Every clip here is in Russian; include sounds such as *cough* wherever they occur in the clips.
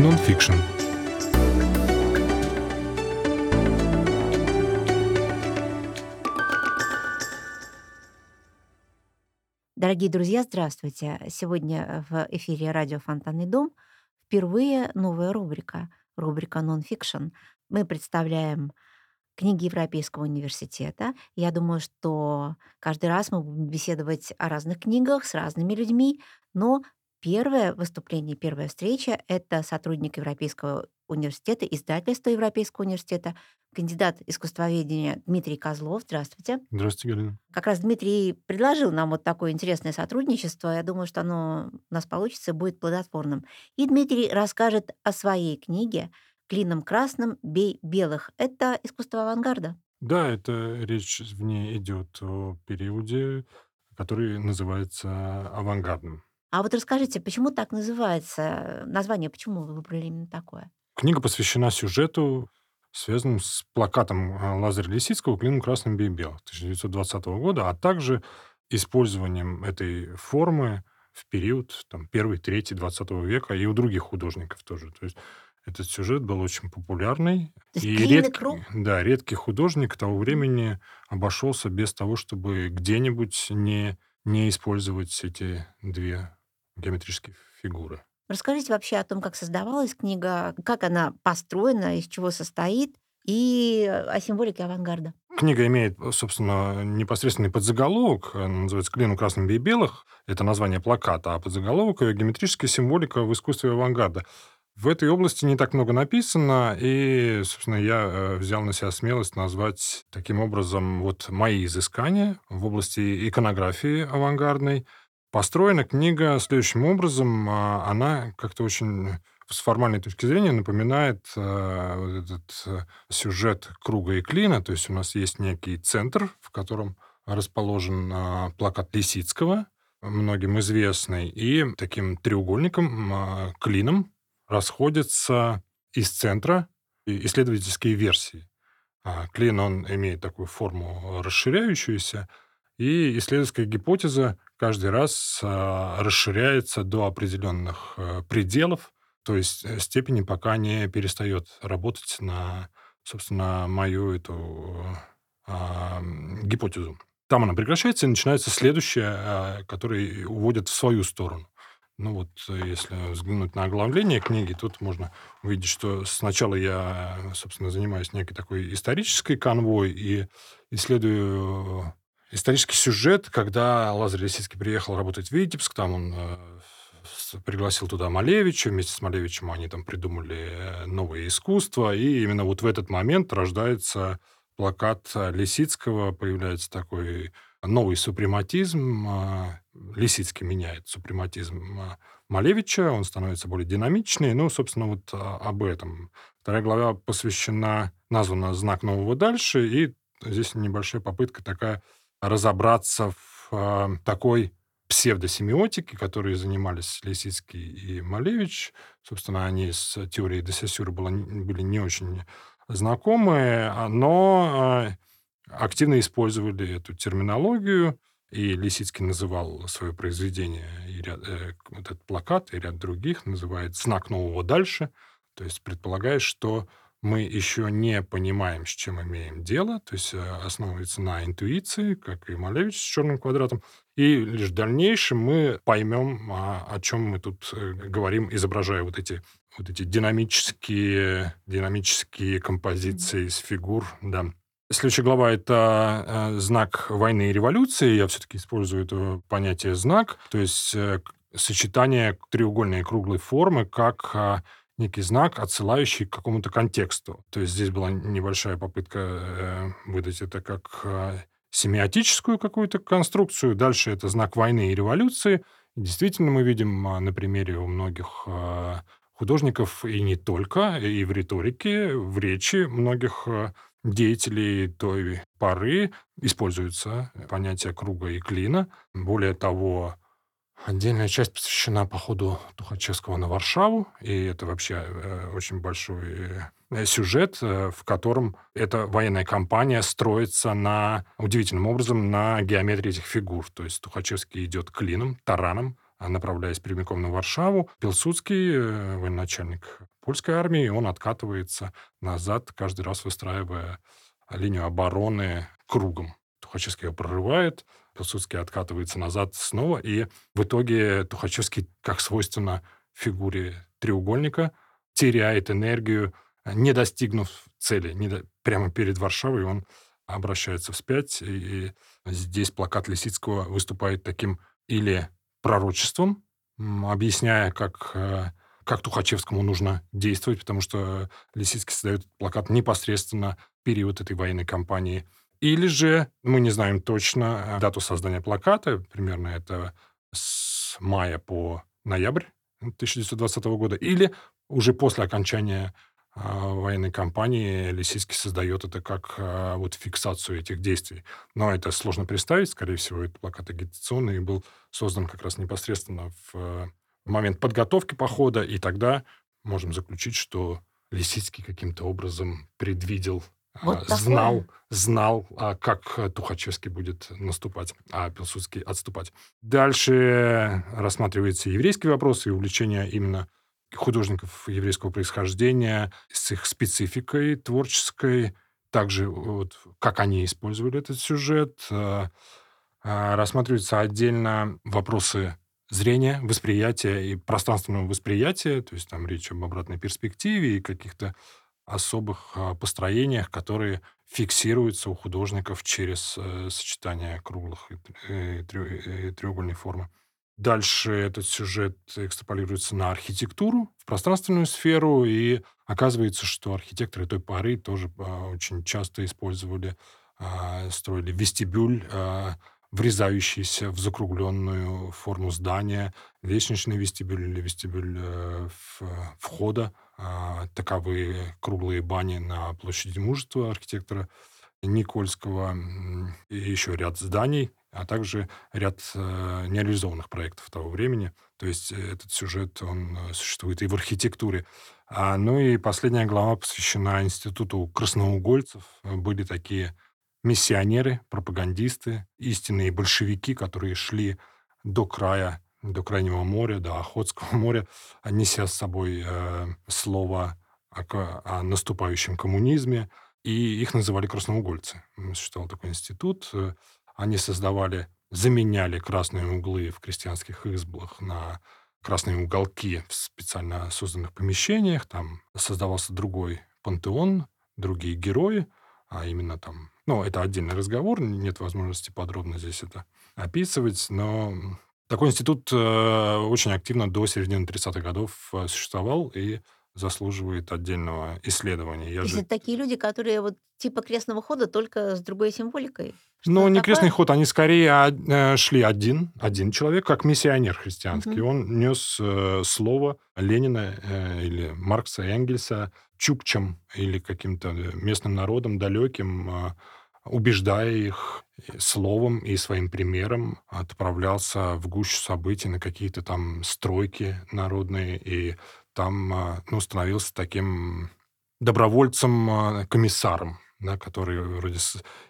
Нонфикшн. Дорогие друзья, здравствуйте. Сегодня в эфире радио «Фонтанный дом» впервые новая рубрика, рубрика «Нонфикшн». Мы представляем книги Европейского университета. Я думаю, что каждый раз мы будем беседовать о разных книгах с разными людьми, но первое выступление, первая встреча— это сотрудник Европейского университета, издательства Европейского университета, кандидат искусствоведения Дмитрий Козлов. Здравствуйте. Здравствуйте, Галина. Как раз Дмитрий предложил нам вот такое интересное сотрудничество. Я думаю, что оно у нас получится, будет плодотворным. И Дмитрий расскажет о своей книге «Клином красным бей белых». Это искусство авангарда. Да, это речь в ней идет о периоде, который называется авангардным. А вот расскажите, почему так называется? Название почему вы выбрали именно такое? Книга посвящена сюжету, связанному с плакатом а, Лазаря Лисицкого «Клином красным бей белых» 1920 года, а также использованием этой формы в период там, первый, третий 20 века и у других художников тоже. То есть этот сюжет был очень популярный. То и редкий, да, редкий художник того времени обошелся без того, чтобы где-нибудь не, не использовать эти две геометрические фигуры. Расскажите вообще о том, как создавалась книга, как она построена, из чего состоит, и о символике авангарда. Книга имеет, собственно, непосредственный подзаголовок, она называется «Клину красным бей белых», это название плаката, а подзаголовок ее «Геометрическая символика в искусстве авангарда». В этой области не так много написано, и, собственно, я э, взял на себя смелость назвать таким образом вот мои изыскания в области иконографии авангардной. Построена книга следующим образом. а, Она как-то очень с формальной точки зрения напоминает э, вот этот э, сюжет круга и клина. То есть у нас есть некий центр, в котором расположен а, плакат Лисицкого, многим известный, и таким треугольником, а, клином расходятся из центра исследовательские версии. Клин, он имеет такую форму расширяющуюся, и исследовательская гипотеза каждый раз а, расширяется до определенных э, пределов, то есть э, степени, пока не перестает работать на, собственно, мою эту а, гипотезу. Там она прекращается, и начинается следующая, а, которая уводит в свою сторону. Ну вот, э, если взглянуть на оглавление книги, тут можно увидеть, что сначала я, собственно, занимаюсь некой такой исторической конвой и исследую исторический сюжет, когда Лазарь Лисицкий приехал работать в Витебск, там он э, пригласил туда Малевича, вместе с Малевичем они там придумали э, новое искусство, и именно вот в этот момент рождается плакат э, Лисицкого, появляется такой новый супрематизм, а, Лисицкий меняет супрематизм Малевича, он становится более динамичный, ну, собственно, вот об этом. Вторая глава посвящена, названа «Знак нового дальше», и здесь небольшая попытка такая разобраться в а, такой псевдосемиотике, которой занимались Лисицкий и Малевич. Собственно, они с теорией Десясюра были не очень знакомы, а, но а, активно использовали эту терминологию, и Лисицкий называл свое произведение, и ряд, э, этот плакат и ряд других называет «Знак нового дальше», то есть предполагает, что мы еще не понимаем, с чем имеем дело, то есть э, основывается на интуиции, как и Малевич с черным квадратом, и лишь в дальнейшем мы поймем, а, о чем мы тут э, говорим, изображая вот эти вот эти динамические, динамические композиции из фигур, да. Следующая глава — это э, знак войны и революции. Я все-таки использую это понятие «знак», то есть сочетание треугольной и круглой формы как а, некий знак, отсылающий к какому-то контексту. То есть здесь была небольшая попытка э, выдать это как а, семиотическую какую-то конструкцию. Дальше это знак войны и революции. Действительно, мы видим а, на примере у многих а, художников, и не только, и в риторике, в речи многих деятелей той поры используется понятие круга и клина. Более того, отдельная часть посвящена походу Тухачевского на Варшаву, и это вообще э, очень большой э, сюжет, э, в котором эта военная кампания строится на удивительным образом на геометрии этих фигур. То есть Тухачевский идет клином, тараном, а, направляясь прямиком на Варшаву. Пилсудский, э, военачальник польской армии, он откатывается назад, каждый раз выстраивая линию обороны кругом. Тухачевский его прорывает, Пилсудский откатывается назад снова, и в итоге Тухачевский, как свойственно фигуре треугольника, теряет энергию, не достигнув цели. Не до... Прямо перед Варшавой он обращается вспять, и здесь плакат Лисицкого выступает таким или пророчеством, объясняя, как, как Тухачевскому нужно действовать, потому что Лисицкий создает плакат непосредственно в период этой военной кампании. Или же, мы не знаем точно э, дату создания плаката, примерно это с мая по ноябрь 1920 года, или уже после окончания а, военной кампании Лисицкий создает это как а, вот фиксацию этих действий. Но это сложно представить. Скорее всего, этот плакат агитационный был создан как раз непосредственно в, в момент подготовки похода. И тогда можем заключить, что Лисицкий каким-то образом предвидел Вот знал, такое. знал, как Тухачевский будет наступать, а Пилсудский отступать. Дальше рассматривается еврейский вопрос и увлечение именно художников еврейского происхождения с их спецификой творческой, также вот, как они использовали этот сюжет. А, а, Рассматриваются отдельно вопросы зрения, восприятия и пространственного восприятия, то есть там речь об обратной перспективе и каких-то особых а, построениях, которые фиксируются у художников через э, сочетание круглых и э, э, треугольной формы. Дальше этот сюжет экстраполируется на архитектуру, в пространственную сферу, и оказывается, что архитекторы той поры тоже а, очень часто использовали, а, строили вестибюль, врезающийся в закругленную форму здания, лестничный вестибюль или вестибюль э, в- входа. А, Таковы круглые бани на площади Мужества архитектора Никольского, и еще ряд зданий, а также ряд э, нереализованных проектов того времени. То есть э, этот сюжет, он э, существует и в архитектуре. А, ну и последняя глава посвящена институту красноугольцев. Э, Были такие миссионеры, пропагандисты, истинные большевики, которые шли до края, до Крайнего моря, до Охотского *laughs* моря, неся с собой э, слово о, о наступающем коммунизме, и их называли красноугольцы. Существовал такой институт. э, Они создавали, заменяли красные углы в крестьянских избах на красные уголки в специально созданных помещениях. Там создавался другой пантеон, другие герои, а именно там... Ну, это отдельный разговор, нет возможности подробно здесь это описывать, но такой институт э, очень активно до середины 30-х годов э, существовал и заслуживает отдельного исследования. Я То же это такие люди, которые вот типа крестного хода, только с другой символикой? Что-то не крестный такое? ход, они скорее а, э, шли один, один человек, как миссионер христианский. Мгм. Он нес э, слово Ленина э, или Маркса и Энгельса чукчам или каким-то местным народам далеким, э, убеждая их словом и своим примером, отправлялся в гущу событий на какие-то там стройки народные, и там э, ну, становился таким добровольцем-комиссаром, да, который вроде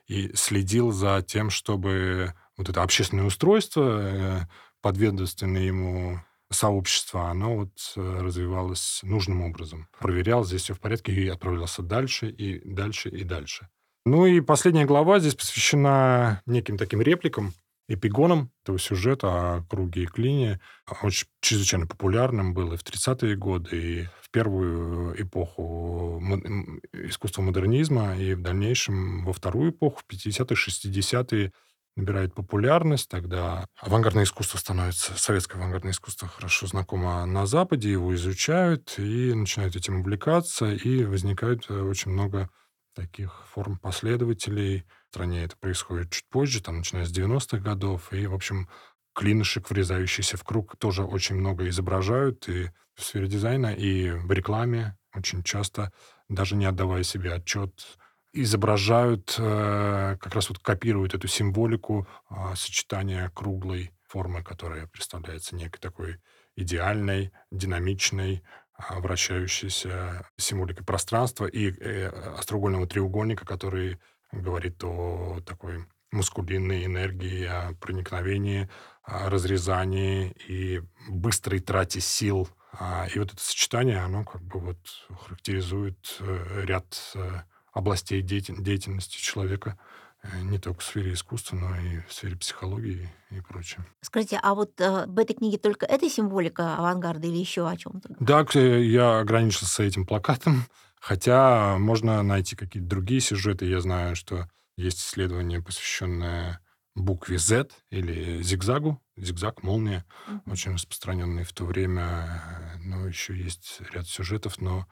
и следил за тем, чтобы вот это общественное устройство, э, подведомственное ему сообщество, оно вот э, развивалось нужным образом. Проверял, здесь все в порядке, и отправлялся дальше, и дальше, и дальше. Ну и последняя глава здесь посвящена неким таким репликам, эпигонам этого сюжета о круге и клине. Очень чрезвычайно популярным был и в 30-е годы, и в первую эпоху искусства модернизма, и в дальнейшем во вторую эпоху, в 50-е, 60-е, набирает популярность, тогда авангардное искусство становится, советское авангардное искусство хорошо знакомо на Западе, его изучают и начинают этим увлекаться, и возникает э, очень много таких форм последователей. Стране это происходит чуть позже, там, начиная с 90-х годов, и, в общем, клинышек, врезающийся в круг, тоже очень много изображают и в сфере дизайна, и в рекламе очень часто, даже не отдавая себе отчет, изображают, э, как раз вот копируют эту символику а, сочетания круглой формы, которая представляется некой такой идеальной, динамичной, а, вращающейся символикой пространства и э, остроугольного треугольника, который говорит о такой мускулинной энергии, о проникновении, о разрезании и быстрой трате сил А, и вот это сочетание, оно как бы вот характеризует э, ряд э, областей деятельности человека, э, не только в сфере искусства, но и в сфере психологии и прочее. Скажите, а вот э, в этой книге только эта символика авангарда или еще о чем-то? Да, я ограничился этим плакатом, хотя можно найти какие-то другие сюжеты. Я знаю, что есть исследование, посвященное букве Z или зигзагу, зигзаг, молния, mm-hmm. очень распространенный в то время. Но еще есть ряд сюжетов, но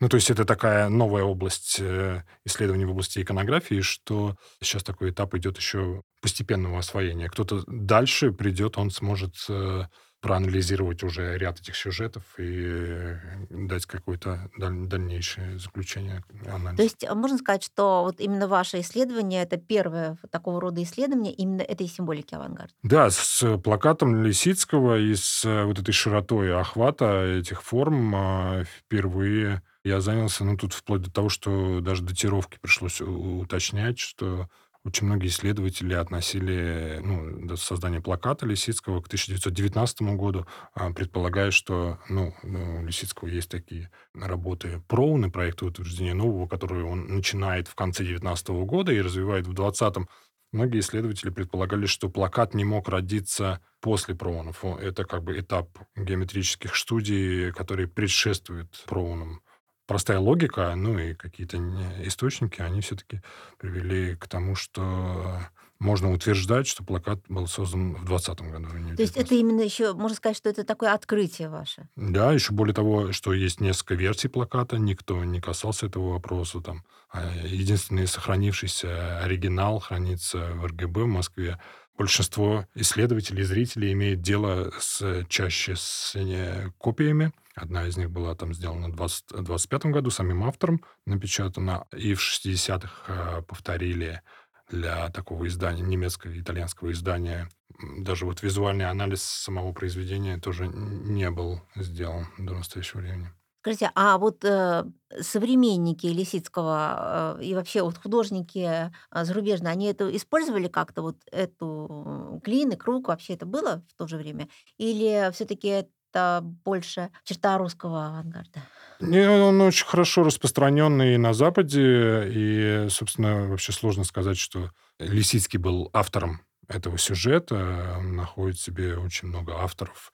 ну, то есть это такая новая область э, исследований в области иконографии, что сейчас такой этап идет еще постепенного освоения. Кто-то дальше придет, он сможет э, проанализировать уже ряд этих сюжетов и э, дать какое-то дальнейшее заключение, анализ. То есть можно сказать, что вот именно ваше исследование это первое такого рода исследование именно этой символики авангарда? Да, с плакатом Лисицкого и с вот этой широтой охвата этих форм а, впервые я занялся, ну, тут вплоть до того, что даже датировки пришлось уточнять, что очень многие исследователи относили ну, до плаката Лисицкого к 1919 году, а, предполагая, что ну, у Лисицкого есть такие работы Проуны, проекты утверждения нового, которые он начинает в конце 19 года и развивает в 20-м. Многие исследователи предполагали, что плакат не мог родиться после проунов. Это как бы этап геометрических студий, который предшествует проунам простая логика, ну и какие-то источники, они все-таки привели к тому, что можно утверждать, что плакат был создан в 2020 году. А То есть это именно еще, можно сказать, что это такое открытие ваше? Да, еще более того, что есть несколько версий плаката, никто не касался этого вопроса. Там. А единственный сохранившийся оригинал хранится в РГБ в Москве. Большинство исследователей, зрителей имеет дело с, чаще с э, копиями, Одна из них была там сделана в 2025 году самим автором, напечатана, и в 60-х э, повторили для такого издания, немецкого и итальянского издания. Даже вот визуальный анализ самого произведения тоже не был сделан до настоящего времени. Скажите, а вот э, современники Лисицкого э, и вообще вот художники э, зарубежные, они это использовали как-то, вот эту клин и круг, вообще это было в то же время? Или все-таки это больше черта русского авангарда? Не, он очень хорошо распространенный на Западе, и, собственно, вообще сложно сказать, что Лисицкий был автором этого сюжета. Он находит себе очень много авторов,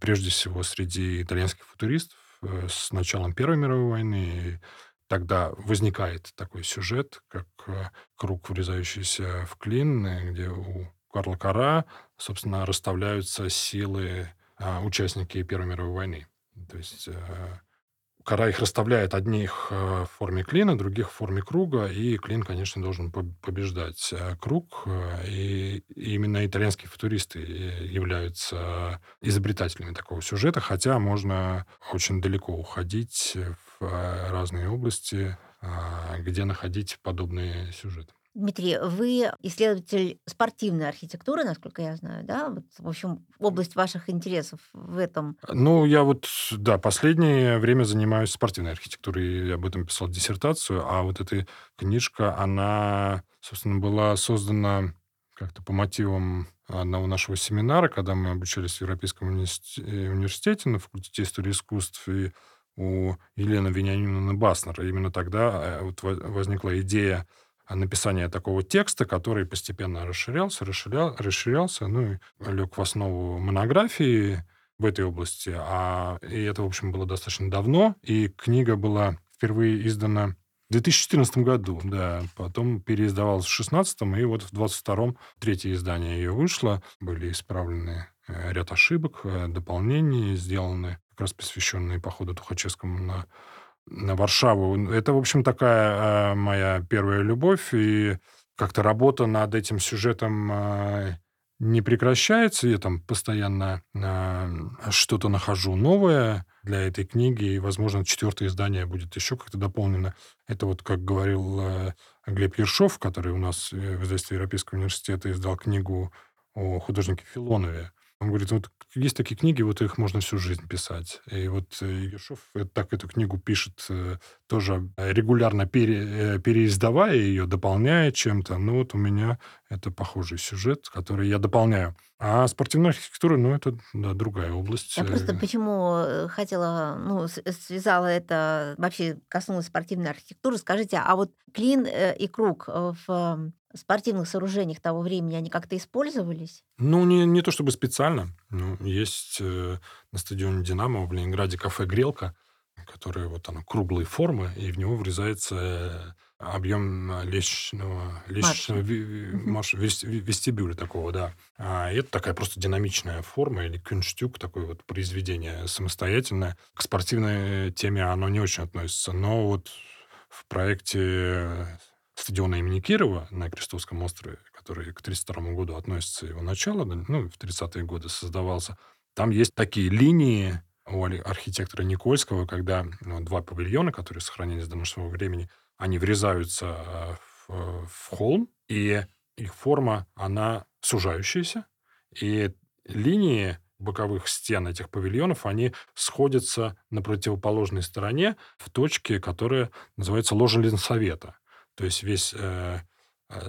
прежде всего среди итальянских футуристов э, с началом Первой мировой войны. Тогда возникает такой сюжет, как э, круг, врезающийся в клин, э, где у Карла Кара, собственно, расставляются силы а, участники Первой мировой войны. То есть э, кора их расставляет одних э, в форме клина, других в форме круга, и клин, конечно, должен побеждать э, круг. И именно итальянские футуристы являются изобретателями такого сюжета, хотя можно очень далеко уходить в разные области, где находить подобные сюжеты. Дмитрий, вы исследователь спортивной архитектуры, насколько я знаю, да? Вот, в общем, область ваших интересов в этом. Ну, я вот, да, последнее время занимаюсь спортивной архитектурой, я об этом писал диссертацию, а вот эта книжка, она, собственно, была создана как-то по мотивам одного нашего семинара, когда мы обучались в Европейском университете на факультете истории искусств, и у Елены Вениаминовны Баснер. Именно тогда э, вот возникла идея написания такого текста, который постепенно расширялся, расширял, расширялся, ну и лег в основу монографии в этой области. А, и это, в общем, было достаточно давно, и книга была впервые издана в 2014 году, да, потом переиздавалась в 2016, и вот в 2022 третье издание ее вышло, были исправлены э, ряд ошибок, э, дополнений сделаны, как раз посвященные походу Тухачевскому на Варшаву. Это, в общем, такая э, моя первая любовь, и как-то работа над этим сюжетом э, не прекращается. Я там постоянно э, что-то нахожу новое для этой книги, и, возможно, четвертое издание будет еще как-то дополнено. Это вот, как говорил э, Глеб Ершов, который у нас в издательстве Европейского университета издал книгу о художнике Филонове. Он говорит, вот есть такие книги, вот их можно всю жизнь писать. И вот Ершов э, так эту книгу пишет э, тоже регулярно пере, э, переиздавая ее, дополняя чем-то. Ну вот у меня Это похожий сюжет, который я дополняю. А спортивная архитектура, ну, это да, другая область. Я просто Э, почему э, хотела, ну, с- связала это, вообще коснулась спортивной архитектуры. Скажите, а вот клин э, и круг э, в м, спортивных сооружениях того времени, они как-то использовались? Ну, не, не то чтобы специально. Ну, есть э, на стадионе «Динамо» в Ленинграде кафе «Грелка», которое вот оно круглой формы, и в него врезается э, объем э, лестничного, лестничного марш- вестибюля такого, да. А это такая просто динамичная форма или кюнштюк, такое вот произведение самостоятельное. К спортивной теме оно не очень относится, но вот в проекте стадиона имени Кирова на Крестовском острове, который к 1932 году относится его начало, ну, в 30-е годы создавался, там есть такие линии у архитектора Никольского, когда ну, два павильона, которые сохранились до нашего времени, они врезаются э, в, в холм, и их форма, она сужающаяся, и линии боковых стен этих павильонов, они сходятся на противоположной стороне в точке, которая называется ложа Ленсовета. То есть весь э,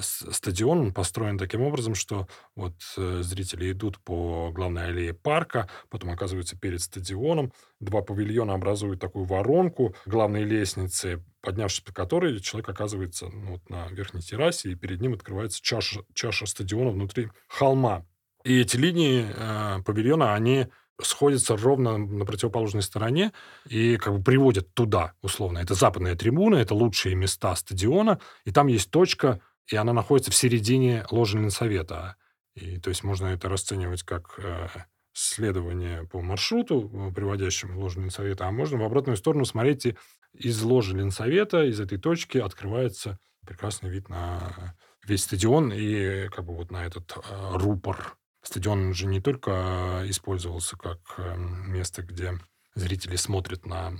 стадион он построен таким образом, что вот э, зрители идут по главной аллее парка, потом оказываются перед стадионом, два павильона образуют такую воронку главной лестницы, поднявшись по которой человек оказывается ну, вот на верхней террасе, и перед ним открывается чаша, чаша стадиона внутри холма. И эти линии э, павильона, они сходятся ровно на противоположной стороне и как бы приводят туда, условно. Это западная трибуна, это лучшие места стадиона, и там есть точка, и она находится в середине ложи Ленсовета. И, то есть можно это расценивать как э, следование по маршруту, э, приводящему в ложу Ленсовета, а можно в обратную сторону смотреть, и из ложи Ленсовета, из этой точки открывается прекрасный вид на весь стадион и как бы вот на этот э, рупор. Стадион же не только э, использовался как э, место, где зрители смотрят на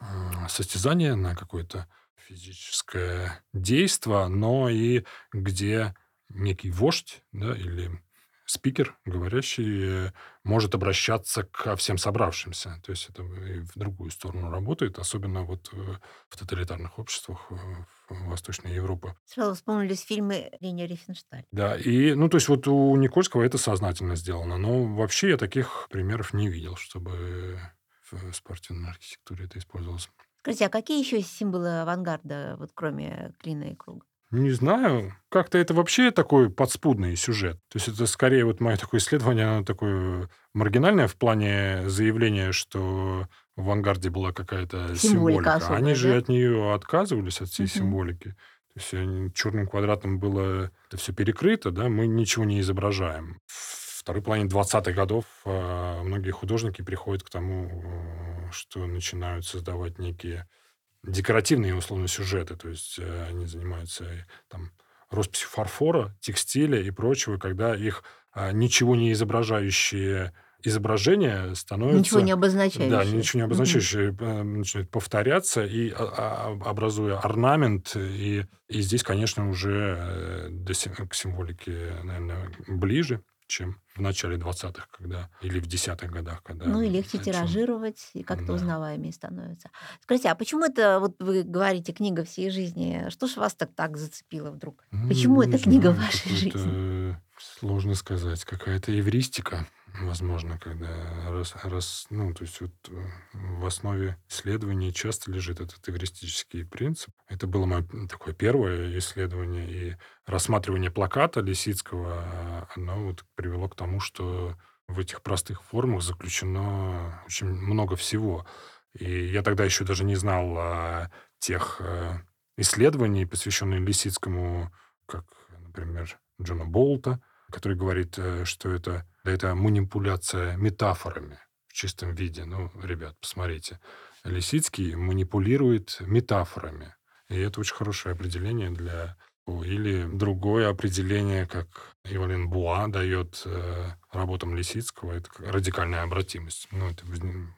м, состязание, на какое-то физическое действие, но и где некий вождь да, или спикер, говорящий, э, может обращаться ко всем собравшимся. То есть это и в другую сторону работает, особенно вот э, в тоталитарных обществах э, в Восточной Европы. Сразу вспомнились фильмы Лени Рифеншталь. Да, и, ну, то есть вот у Никольского это сознательно сделано, но вообще я таких примеров не видел, чтобы в спортивной архитектуре это использовалось. Скажите, а какие еще символы авангарда, вот кроме клина и круга? Не знаю, как-то это вообще такой подспудный сюжет. То есть это скорее вот мое такое исследование, оно такое маргинальное в плане заявления, что в авангарде была какая-то Символика символика. особая, Они же от нее отказывались, от всей Мгм. символики. То есть они- черным квадратом было это все перекрыто, да, мы ничего не изображаем. В второй половине 20-х годов э, многие художники приходят к тому, что начинают создавать некие декоративные, условно, сюжеты. То есть э, они занимаются э, там росписью фарфора, текстиля и прочего, когда их а, ничего не изображающие изображения становятся... Ничего не Да, обозначающие. ничего не обозначающие э, начинают повторяться и а, а, образуя орнамент. И, и здесь, конечно, уже до к символике, наверное, ближе, чем в начале 20-х, когда, или в 10-х годах, когда... Ну и легче начал- тиражировать, и как-то Да. узнаваемее становится. Скажите, а почему это, вот вы говорите, книга всей жизни, что ж вас так, так зацепило вдруг? Ну, Почему не эта книга знаю, вашей жизни? Э, Сложно сказать. Какая-то эвристика, возможно, когда раз, раз- ну, то есть вот э, в основе исследований часто лежит этот эвристический принцип. Это было мое такое первое исследование, и рассматривание плаката Лисицкого, а, оно вот привело к тому, что в этих простых формах заключено очень много всего. И я тогда еще даже не знал о тех э, исследований, посвященных Лисицкому, как, например, Джона Болта, который говорит, э, что это, это манипуляция метафорами в чистом виде. Ну, ребят, посмотрите. Лисицкий манипулирует метафорами. И это очень хорошее определение для... Или другое определение, как Ивалин Буа дает э, работам Лисицкого, это радикальная обратимость. Ну, это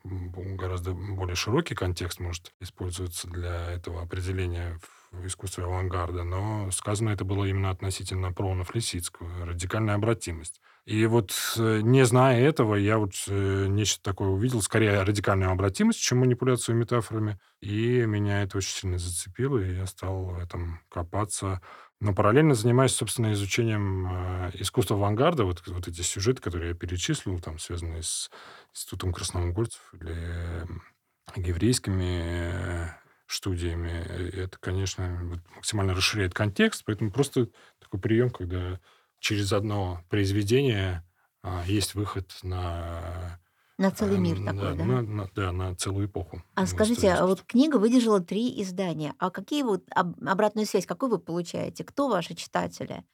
гораздо более широкий контекст может использоваться для этого определения в искусстве авангарда, но сказано это было именно относительно пронов Лисицкого, радикальная обратимость. И вот э, не зная этого, я вот э, нечто такое увидел, скорее радикальную обратимость, чем манипуляцию метафорами. И меня это очень сильно зацепило, и я стал в этом копаться. Но параллельно занимаюсь, собственно, изучением э, искусства авангарда. Вот, вот эти сюжеты, которые я перечислил, там, связанные с Институтом красноморгольцев или еврейскими студиями, э, это, конечно, максимально расширяет контекст. Поэтому просто такой прием, когда через одно произведение а, есть выход на на целый мир Эм, такой, да, да? на, на- да, на целую эпоху А скажите, а вот книга выдержала три издания. А какие вот об- обратную связь, какую вы получаете? Кто ваши читатели?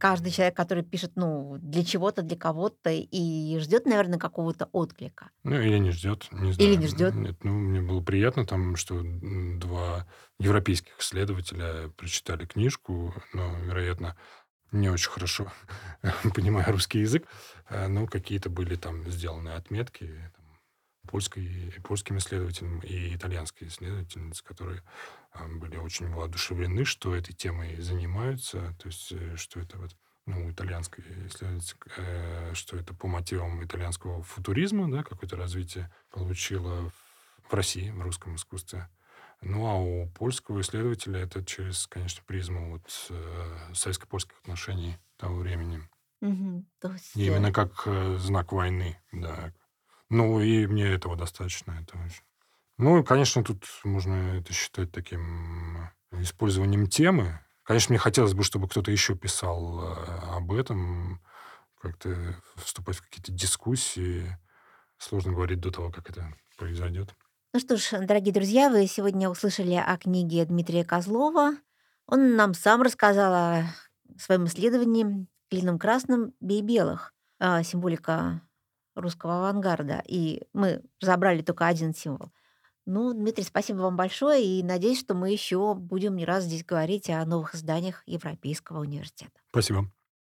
Каждый человек, который пишет, ну, для чего-то, для кого-то, и ждет, наверное, какого-то отклика. Ну, или не ждет, не Или знаю. не ждет. Нет, ну, мне было приятно, там, что два европейских исследователя прочитали книжку, но, вероятно, не очень хорошо *laughs* понимая русский язык, э, но какие-то были там сделаны отметки польской, польским исследователям и итальянской исследовательнице, которые а, были очень воодушевлены, что этой темой занимаются, то есть э, что это вот ну, итальянской исследовательницы, э, что это по мотивам итальянского футуризма, да, какое-то развитие получило в России, в русском искусстве. Ну, а у польского исследователя это через, конечно, призму вот э, советско-польских отношений того времени. Мгм. То есть, И э, именно как э, знак войны, да. Ну, и мне этого достаточно. Это очень... Ну, конечно, тут можно это считать таким э, использованием темы. Конечно, мне хотелось бы, чтобы кто-то еще писал э, об этом, как-то вступать в какие-то дискуссии. Сложно говорить до того, как это произойдет. Ну что ж, дорогие друзья, вы сегодня услышали о книге Дмитрия Козлова. Он нам сам рассказал о своем исследовании «Клином красным бей белых. а, Символика русского авангарда». И мы разобрали только один символ. Ну, Дмитрий, спасибо вам большое, и надеюсь, что мы еще будем не раз здесь говорить о новых изданиях Европейского университета. Спасибо.